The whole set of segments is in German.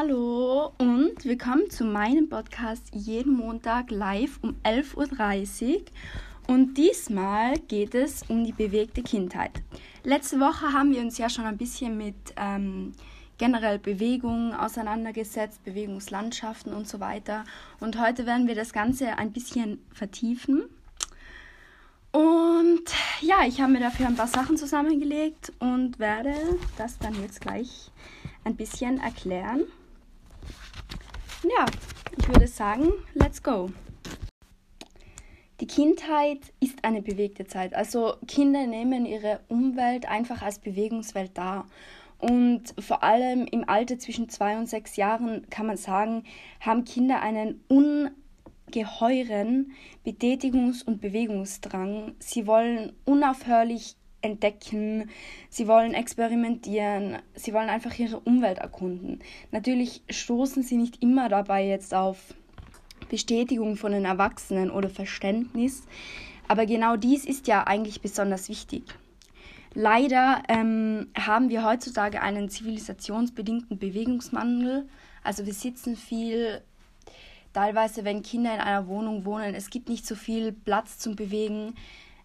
Hallo und willkommen zu meinem Podcast jeden Montag live um 11.30 Uhr. Und diesmal geht es um die bewegte Kindheit. Letzte Woche haben wir uns ja schon ein bisschen mit ähm, generell Bewegungen auseinandergesetzt, Bewegungslandschaften und so weiter. Und heute werden wir das Ganze ein bisschen vertiefen. Und ja, ich habe mir dafür ein paar Sachen zusammengelegt und werde das dann jetzt gleich ein bisschen erklären ja, ich würde sagen, let's go. Die Kindheit ist eine bewegte Zeit. Also Kinder nehmen ihre Umwelt einfach als Bewegungswelt dar. Und vor allem im Alter zwischen zwei und sechs Jahren kann man sagen, haben Kinder einen ungeheuren Betätigungs- und Bewegungsdrang. Sie wollen unaufhörlich entdecken, sie wollen experimentieren, sie wollen einfach ihre Umwelt erkunden. Natürlich stoßen sie nicht immer dabei jetzt auf Bestätigung von den Erwachsenen oder Verständnis, aber genau dies ist ja eigentlich besonders wichtig. Leider ähm, haben wir heutzutage einen zivilisationsbedingten Bewegungsmangel. Also wir sitzen viel, teilweise wenn Kinder in einer Wohnung wohnen, es gibt nicht so viel Platz zum Bewegen.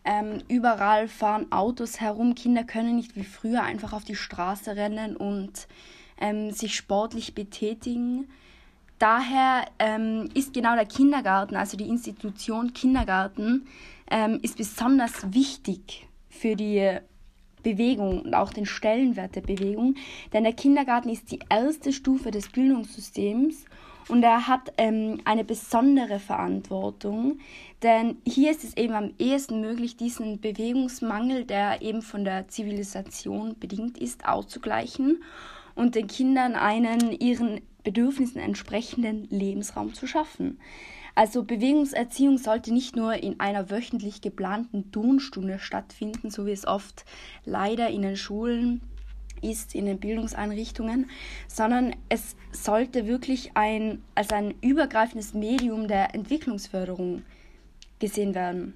Ähm, überall fahren Autos herum. Kinder können nicht wie früher einfach auf die Straße rennen und ähm, sich sportlich betätigen. Daher ähm, ist genau der Kindergarten, also die Institution Kindergarten, ähm, ist besonders wichtig für die Bewegung und auch den Stellenwert der Bewegung. Denn der Kindergarten ist die erste Stufe des Bildungssystems und er hat ähm, eine besondere Verantwortung, denn hier ist es eben am ehesten möglich, diesen Bewegungsmangel, der eben von der Zivilisation bedingt ist, auszugleichen und den Kindern einen ihren Bedürfnissen entsprechenden Lebensraum zu schaffen. Also Bewegungserziehung sollte nicht nur in einer wöchentlich geplanten Turnstunde stattfinden, so wie es oft leider in den Schulen ist in den Bildungseinrichtungen, sondern es sollte wirklich ein, als ein übergreifendes Medium der Entwicklungsförderung gesehen werden.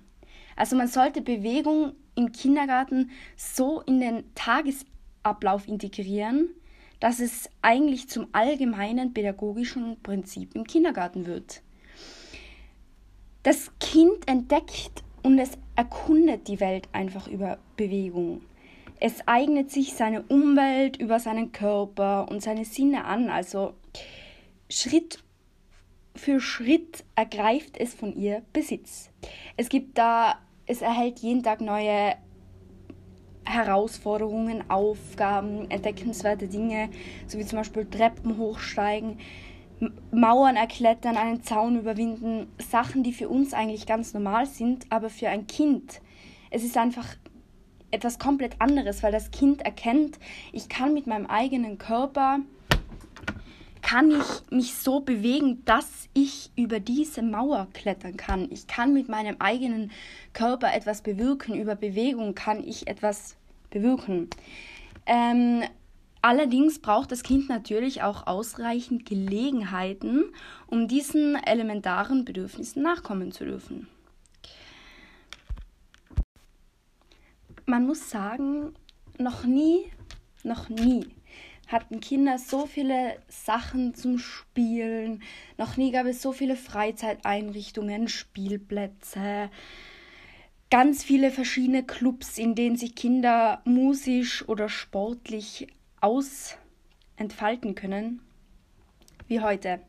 Also man sollte Bewegung im Kindergarten so in den Tagesablauf integrieren, dass es eigentlich zum allgemeinen pädagogischen Prinzip im Kindergarten wird. Das Kind entdeckt und es erkundet die Welt einfach über Bewegung. Es eignet sich seine Umwelt über seinen Körper und seine Sinne an. Also Schritt für Schritt ergreift es von ihr Besitz. Es gibt da, es erhält jeden Tag neue Herausforderungen, Aufgaben, entdeckenswerte Dinge, so wie zum Beispiel Treppen hochsteigen, Mauern erklettern, einen Zaun überwinden, Sachen, die für uns eigentlich ganz normal sind, aber für ein Kind, es ist einfach etwas komplett anderes, weil das Kind erkennt, ich kann mit meinem eigenen Körper, kann ich mich so bewegen, dass ich über diese Mauer klettern kann. Ich kann mit meinem eigenen Körper etwas bewirken. Über Bewegung kann ich etwas bewirken. Ähm, allerdings braucht das Kind natürlich auch ausreichend Gelegenheiten, um diesen elementaren Bedürfnissen nachkommen zu dürfen. Man muss sagen, noch nie, noch nie hatten Kinder so viele Sachen zum Spielen, noch nie gab es so viele Freizeiteinrichtungen, Spielplätze, ganz viele verschiedene Clubs, in denen sich Kinder musisch oder sportlich ausentfalten können, wie heute.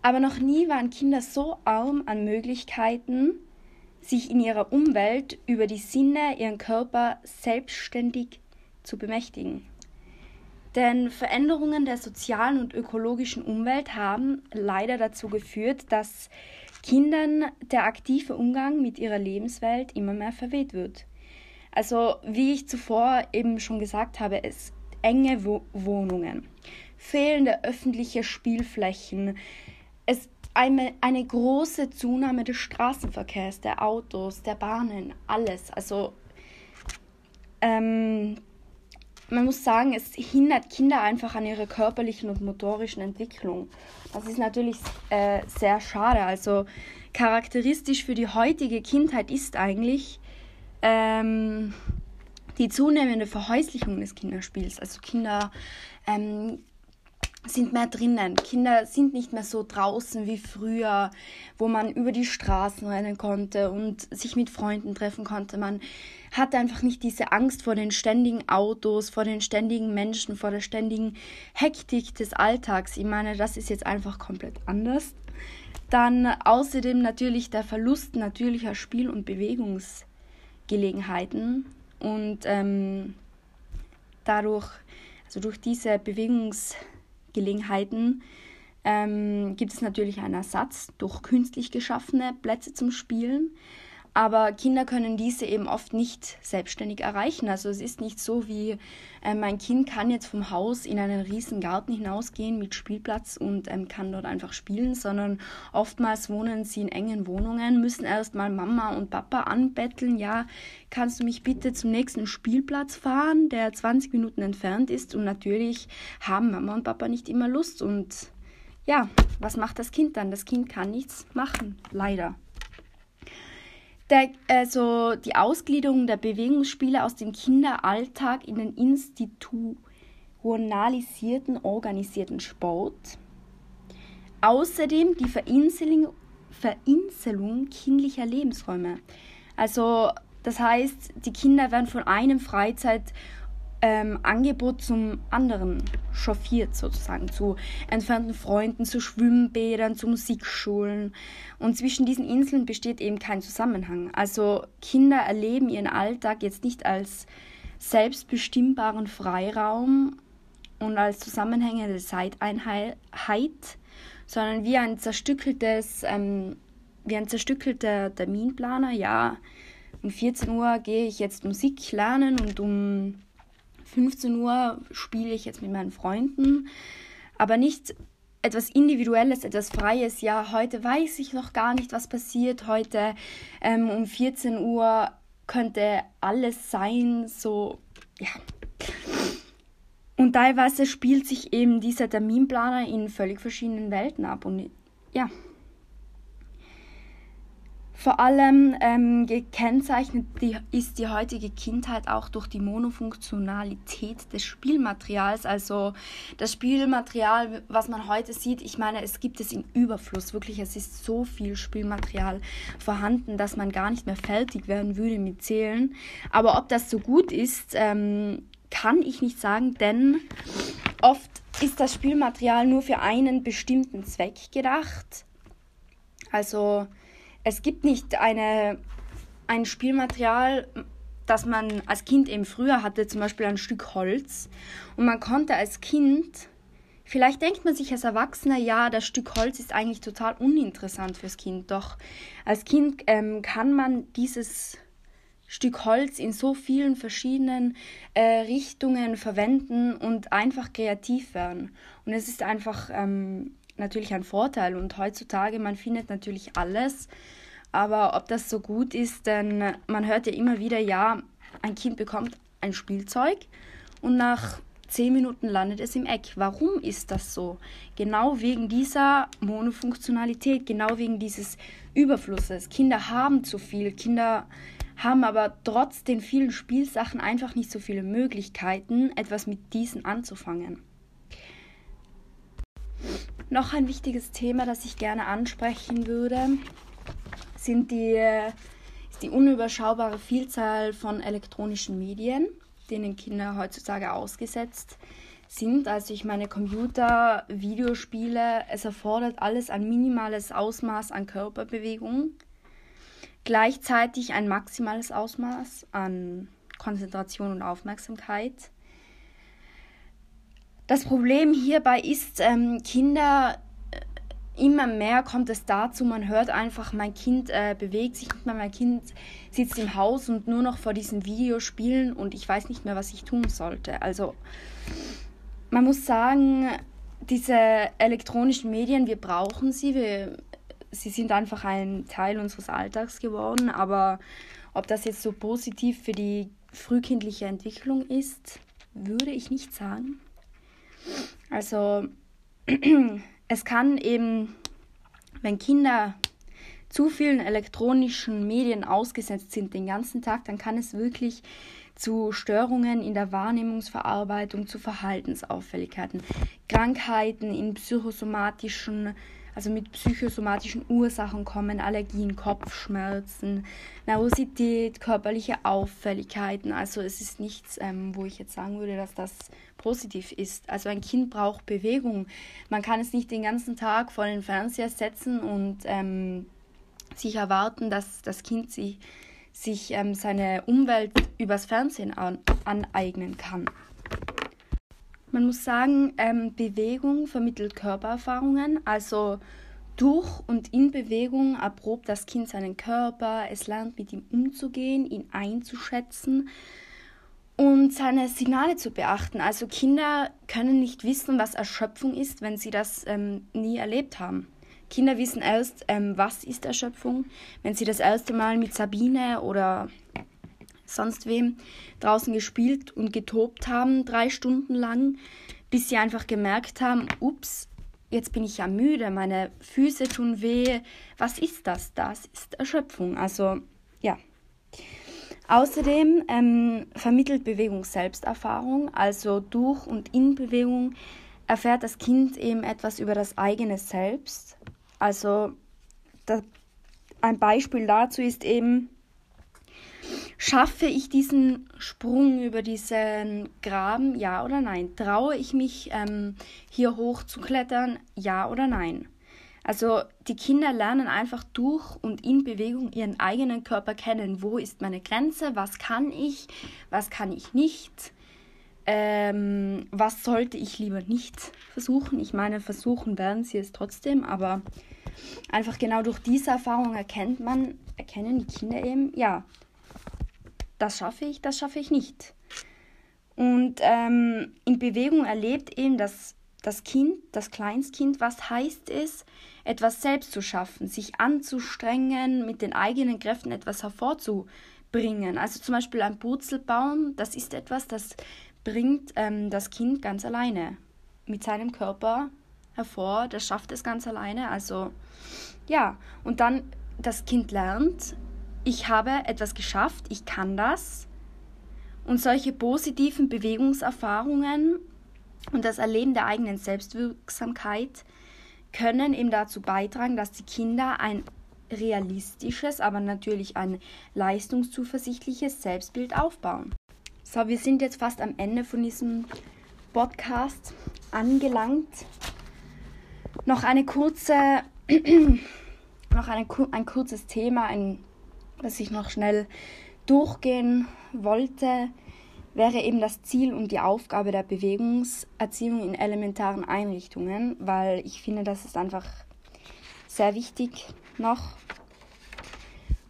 Aber noch nie waren Kinder so arm an Möglichkeiten, sich in ihrer Umwelt über die Sinne, ihren Körper selbstständig zu bemächtigen. Denn Veränderungen der sozialen und ökologischen Umwelt haben leider dazu geführt, dass Kindern der aktive Umgang mit ihrer Lebenswelt immer mehr verweht wird. Also, wie ich zuvor eben schon gesagt habe, es enge Wohnungen, fehlende öffentliche Spielflächen, es eine, eine große Zunahme des Straßenverkehrs, der Autos, der Bahnen, alles. Also ähm, man muss sagen, es hindert Kinder einfach an ihrer körperlichen und motorischen Entwicklung. Das ist natürlich äh, sehr schade. Also charakteristisch für die heutige Kindheit ist eigentlich ähm, die zunehmende Verhäuslichung des Kinderspiels. Also Kinder ähm, sind mehr drinnen. Kinder sind nicht mehr so draußen wie früher, wo man über die Straßen rennen konnte und sich mit Freunden treffen konnte. Man hatte einfach nicht diese Angst vor den ständigen Autos, vor den ständigen Menschen, vor der ständigen Hektik des Alltags. Ich meine, das ist jetzt einfach komplett anders. Dann außerdem natürlich der Verlust natürlicher Spiel- und Bewegungsgelegenheiten und ähm, dadurch, also durch diese Bewegungsgelegenheiten, ähm, gibt es natürlich einen Ersatz durch künstlich geschaffene Plätze zum Spielen. Aber Kinder können diese eben oft nicht selbstständig erreichen. Also es ist nicht so wie äh, mein Kind kann jetzt vom Haus in einen riesen Garten hinausgehen mit Spielplatz und ähm, kann dort einfach spielen, sondern oftmals wohnen sie in engen Wohnungen, müssen erstmal Mama und Papa anbetteln, ja, kannst du mich bitte zum nächsten Spielplatz fahren, der 20 Minuten entfernt ist und natürlich haben Mama und Papa nicht immer Lust und ja, was macht das Kind dann? Das Kind kann nichts machen, leider. Der, also die Ausgliederung der Bewegungsspiele aus dem Kinderalltag in den institutionalisierten, organisierten Sport. Außerdem die Verinselung, Verinselung kindlicher Lebensräume. Also das heißt, die Kinder werden von einem Freizeit- ähm, Angebot zum anderen chauffiert sozusagen, zu entfernten Freunden, zu Schwimmbädern, zu Musikschulen. Und zwischen diesen Inseln besteht eben kein Zusammenhang. Also Kinder erleben ihren Alltag jetzt nicht als selbstbestimmbaren Freiraum und als zusammenhängende Zeiteinheit, sondern wie ein zerstückeltes, ähm, wie ein zerstückelter Terminplaner. Ja, um 14 Uhr gehe ich jetzt Musik lernen und um 15 Uhr spiele ich jetzt mit meinen Freunden, aber nicht etwas Individuelles, etwas Freies. Ja, heute weiß ich noch gar nicht, was passiert. Heute ähm, um 14 Uhr könnte alles sein, so, ja. Und teilweise spielt sich eben dieser Terminplaner in völlig verschiedenen Welten ab. Und ja, vor allem ähm, gekennzeichnet die, ist die heutige Kindheit auch durch die Monofunktionalität des Spielmaterials. Also das Spielmaterial, was man heute sieht, ich meine, es gibt es in Überfluss. Wirklich, es ist so viel Spielmaterial vorhanden, dass man gar nicht mehr fertig werden würde mit Zählen. Aber ob das so gut ist, ähm, kann ich nicht sagen, denn oft ist das Spielmaterial nur für einen bestimmten Zweck gedacht. Also es gibt nicht eine, ein Spielmaterial, das man als Kind eben früher hatte, zum Beispiel ein Stück Holz. Und man konnte als Kind, vielleicht denkt man sich als Erwachsener, ja, das Stück Holz ist eigentlich total uninteressant fürs Kind. Doch als Kind ähm, kann man dieses Stück Holz in so vielen verschiedenen äh, Richtungen verwenden und einfach kreativ werden. Und es ist einfach ähm, natürlich ein Vorteil. Und heutzutage, man findet natürlich alles. Aber ob das so gut ist, denn man hört ja immer wieder, ja, ein Kind bekommt ein Spielzeug und nach zehn Minuten landet es im Eck. Warum ist das so? Genau wegen dieser Monofunktionalität, genau wegen dieses Überflusses. Kinder haben zu viel, Kinder haben aber trotz den vielen Spielsachen einfach nicht so viele Möglichkeiten, etwas mit diesen anzufangen. Noch ein wichtiges Thema, das ich gerne ansprechen würde, sind die, ist die unüberschaubare Vielzahl von elektronischen Medien, denen Kinder heutzutage ausgesetzt sind. Also ich meine Computer, Videospiele, es erfordert alles ein minimales Ausmaß an Körperbewegung, gleichzeitig ein maximales Ausmaß an Konzentration und Aufmerksamkeit. Das Problem hierbei ist, ähm, Kinder äh, immer mehr kommt es dazu, man hört einfach, mein Kind äh, bewegt sich nicht mehr, mein Kind sitzt im Haus und nur noch vor diesen Videospielen und ich weiß nicht mehr, was ich tun sollte. Also man muss sagen, diese elektronischen Medien, wir brauchen sie, wir, sie sind einfach ein Teil unseres Alltags geworden, aber ob das jetzt so positiv für die frühkindliche Entwicklung ist, würde ich nicht sagen. Also es kann eben, wenn Kinder zu vielen elektronischen Medien ausgesetzt sind den ganzen Tag, dann kann es wirklich zu Störungen in der Wahrnehmungsverarbeitung, zu Verhaltensauffälligkeiten, Krankheiten in psychosomatischen also mit psychosomatischen Ursachen kommen Allergien, Kopfschmerzen, Nervosität, körperliche Auffälligkeiten. Also es ist nichts, ähm, wo ich jetzt sagen würde, dass das positiv ist. Also ein Kind braucht Bewegung. Man kann es nicht den ganzen Tag vor den Fernseher setzen und ähm, sich erwarten, dass das Kind sich, sich ähm, seine Umwelt übers Fernsehen an, aneignen kann. Man muss sagen, ähm, Bewegung vermittelt Körpererfahrungen, also durch und in Bewegung erprobt das Kind seinen Körper, es lernt mit ihm umzugehen, ihn einzuschätzen und seine Signale zu beachten. Also Kinder können nicht wissen, was Erschöpfung ist, wenn sie das ähm, nie erlebt haben. Kinder wissen erst, ähm, was ist Erschöpfung, wenn sie das erste Mal mit Sabine oder sonst wem draußen gespielt und getobt haben, drei Stunden lang, bis sie einfach gemerkt haben, ups, jetzt bin ich ja müde, meine Füße tun weh. Was ist das? Das ist Erschöpfung. Also ja. Außerdem ähm, vermittelt Bewegung Selbsterfahrung, also durch und in Bewegung erfährt das Kind eben etwas über das eigene Selbst. Also das, ein Beispiel dazu ist eben, Schaffe ich diesen Sprung über diesen Graben, ja oder nein? Traue ich mich, ähm, hier hoch zu klettern, ja oder nein? Also die Kinder lernen einfach durch und in Bewegung ihren eigenen Körper kennen. Wo ist meine Grenze? Was kann ich? Was kann ich nicht? Ähm, was sollte ich lieber nicht versuchen? Ich meine, versuchen werden sie es trotzdem, aber einfach genau durch diese Erfahrung erkennt man, erkennen die Kinder eben, ja, das schaffe ich, das schaffe ich nicht. Und ähm, in Bewegung erlebt eben das, das Kind, das Kleinstkind, was heißt es, etwas selbst zu schaffen, sich anzustrengen, mit den eigenen Kräften etwas hervorzubringen. Also zum Beispiel ein Purzelbaum, das ist etwas, das bringt ähm, das Kind ganz alleine mit seinem Körper hervor, das schafft es ganz alleine. Also ja, und dann das Kind lernt, ich habe etwas geschafft, ich kann das. Und solche positiven Bewegungserfahrungen und das Erleben der eigenen Selbstwirksamkeit können eben dazu beitragen, dass die Kinder ein realistisches, aber natürlich ein leistungszuversichtliches Selbstbild aufbauen. So, wir sind jetzt fast am Ende von diesem Podcast angelangt. Noch eine kurze, noch eine, ein kurzes Thema, ein das ich noch schnell durchgehen wollte, wäre eben das Ziel und die Aufgabe der Bewegungserziehung in elementaren Einrichtungen, weil ich finde, das ist einfach sehr wichtig noch.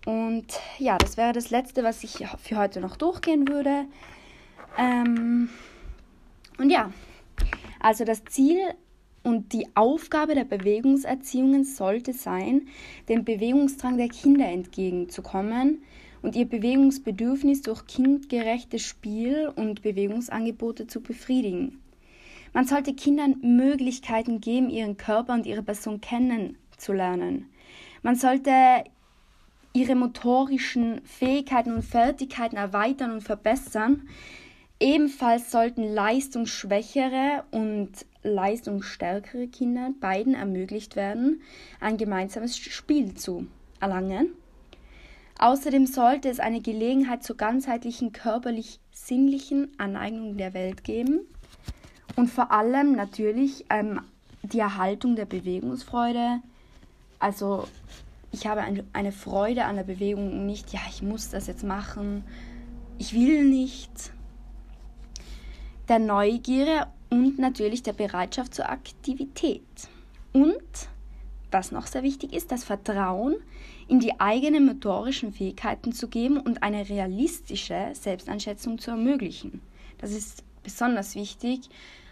Und ja, das wäre das Letzte, was ich für heute noch durchgehen würde. Ähm, und ja, also das Ziel und die Aufgabe der Bewegungserziehungen sollte sein, dem Bewegungsdrang der Kinder entgegenzukommen und ihr Bewegungsbedürfnis durch kindgerechtes Spiel und Bewegungsangebote zu befriedigen. Man sollte Kindern Möglichkeiten geben, ihren Körper und ihre Person kennenzulernen. Man sollte ihre motorischen Fähigkeiten und Fertigkeiten erweitern und verbessern. Ebenfalls sollten leistungsschwächere und leistungsstärkere Kinder beiden ermöglicht werden, ein gemeinsames Spiel zu erlangen. Außerdem sollte es eine Gelegenheit zur ganzheitlichen körperlich-sinnlichen Aneignung der Welt geben und vor allem natürlich ähm, die Erhaltung der Bewegungsfreude. Also ich habe eine, eine Freude an der Bewegung nicht, ja, ich muss das jetzt machen, ich will nicht. Der Neugierde und natürlich der Bereitschaft zur Aktivität. Und, was noch sehr wichtig ist, das Vertrauen in die eigenen motorischen Fähigkeiten zu geben und eine realistische Selbsteinschätzung zu ermöglichen. Das ist besonders wichtig,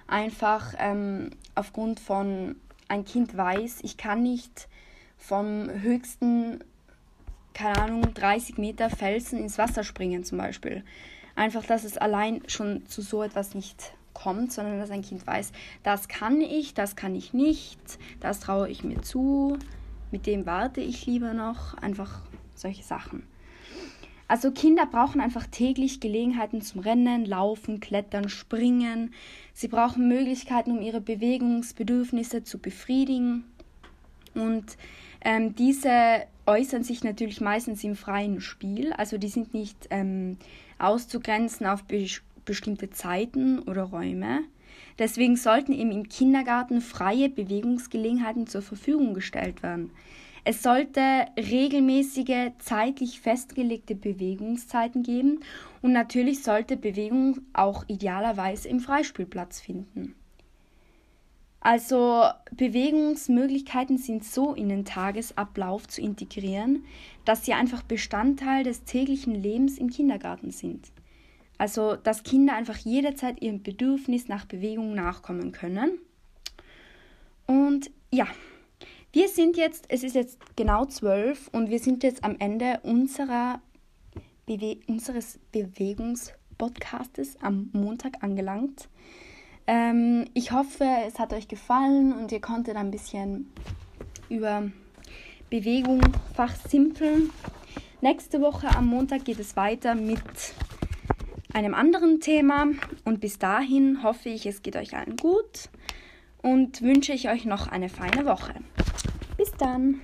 einfach ähm, aufgrund von ein Kind weiß, ich kann nicht vom höchsten, keine Ahnung, 30 Meter Felsen ins Wasser springen zum Beispiel. Einfach, dass es allein schon zu so etwas nicht kommt, sondern dass ein Kind weiß, das kann ich, das kann ich nicht, das traue ich mir zu, mit dem warte ich lieber noch, einfach solche Sachen. Also Kinder brauchen einfach täglich Gelegenheiten zum Rennen, Laufen, Klettern, Springen. Sie brauchen Möglichkeiten, um ihre Bewegungsbedürfnisse zu befriedigen. Und ähm, diese äußern sich natürlich meistens im freien Spiel. Also die sind nicht ähm, auszugrenzen auf be bestimmte Zeiten oder Räume. Deswegen sollten eben im Kindergarten freie Bewegungsgelegenheiten zur Verfügung gestellt werden. Es sollte regelmäßige, zeitlich festgelegte Bewegungszeiten geben und natürlich sollte Bewegung auch idealerweise im Freispielplatz finden. Also Bewegungsmöglichkeiten sind so in den Tagesablauf zu integrieren, dass sie einfach Bestandteil des täglichen Lebens im Kindergarten sind. Also dass Kinder einfach jederzeit ihrem Bedürfnis nach Bewegung nachkommen können. Und ja, wir sind jetzt, es ist jetzt genau zwölf und wir sind jetzt am Ende unserer Bewe unseres Bewegungspodcastes am Montag angelangt. Ähm, ich hoffe, es hat euch gefallen und ihr konntet ein bisschen über Bewegung fachsimpeln. Nächste Woche am Montag geht es weiter mit einem anderen Thema und bis dahin hoffe ich, es geht euch allen gut und wünsche ich euch noch eine feine Woche. Bis dann!